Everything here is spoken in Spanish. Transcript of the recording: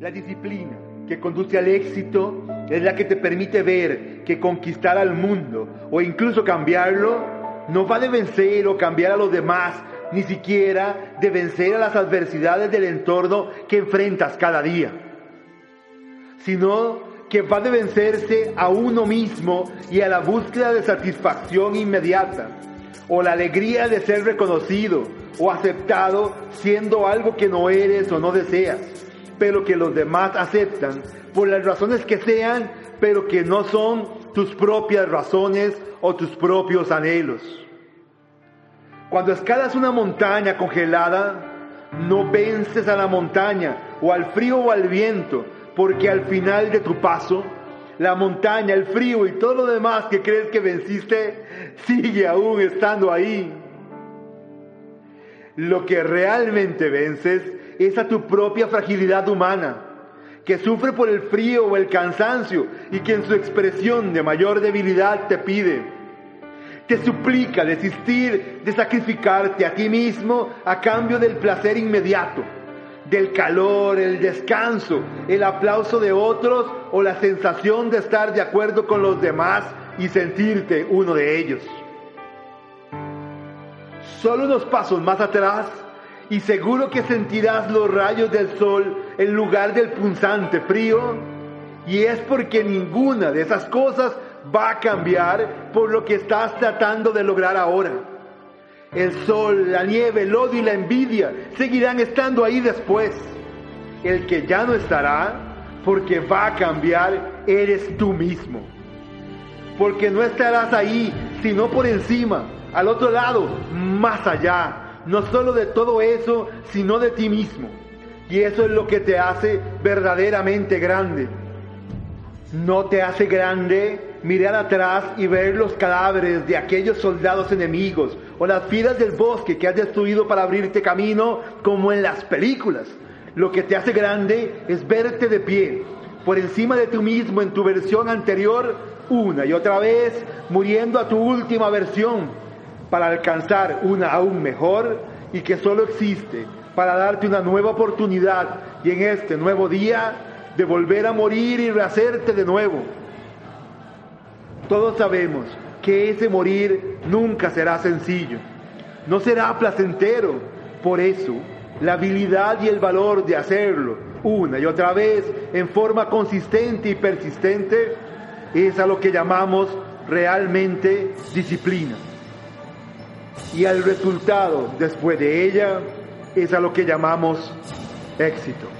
La disciplina que conduce al éxito es la que te permite ver que conquistar al mundo o incluso cambiarlo no va de vencer o cambiar a los demás, ni siquiera de vencer a las adversidades del entorno que enfrentas cada día, sino que va de vencerse a uno mismo y a la búsqueda de satisfacción inmediata, o la alegría de ser reconocido o aceptado siendo algo que no eres o no deseas pero que los demás aceptan por las razones que sean, pero que no son tus propias razones o tus propios anhelos. Cuando escalas una montaña congelada, no vences a la montaña o al frío o al viento, porque al final de tu paso, la montaña, el frío y todo lo demás que crees que venciste sigue aún estando ahí. Lo que realmente vences es a tu propia fragilidad humana, que sufre por el frío o el cansancio y que en su expresión de mayor debilidad te pide, te suplica desistir de sacrificarte a ti mismo a cambio del placer inmediato, del calor, el descanso, el aplauso de otros o la sensación de estar de acuerdo con los demás y sentirte uno de ellos. Solo unos pasos más atrás y seguro que sentirás los rayos del sol en lugar del punzante frío. Y es porque ninguna de esas cosas va a cambiar por lo que estás tratando de lograr ahora. El sol, la nieve, el odio y la envidia seguirán estando ahí después. El que ya no estará, porque va a cambiar, eres tú mismo. Porque no estarás ahí, sino por encima, al otro lado, más allá, no solo de todo eso, sino de ti mismo. Y eso es lo que te hace verdaderamente grande. No te hace grande mirar atrás y ver los cadáveres de aquellos soldados enemigos o las fieras del bosque que has destruido para abrirte camino como en las películas. Lo que te hace grande es verte de pie, por encima de ti mismo en tu versión anterior, una y otra vez, muriendo a tu última versión para alcanzar una aún mejor y que solo existe para darte una nueva oportunidad y en este nuevo día de volver a morir y rehacerte de nuevo. Todos sabemos que ese morir nunca será sencillo, no será placentero. Por eso, la habilidad y el valor de hacerlo una y otra vez en forma consistente y persistente es a lo que llamamos realmente disciplina y al resultado después de ella es a lo que llamamos éxito.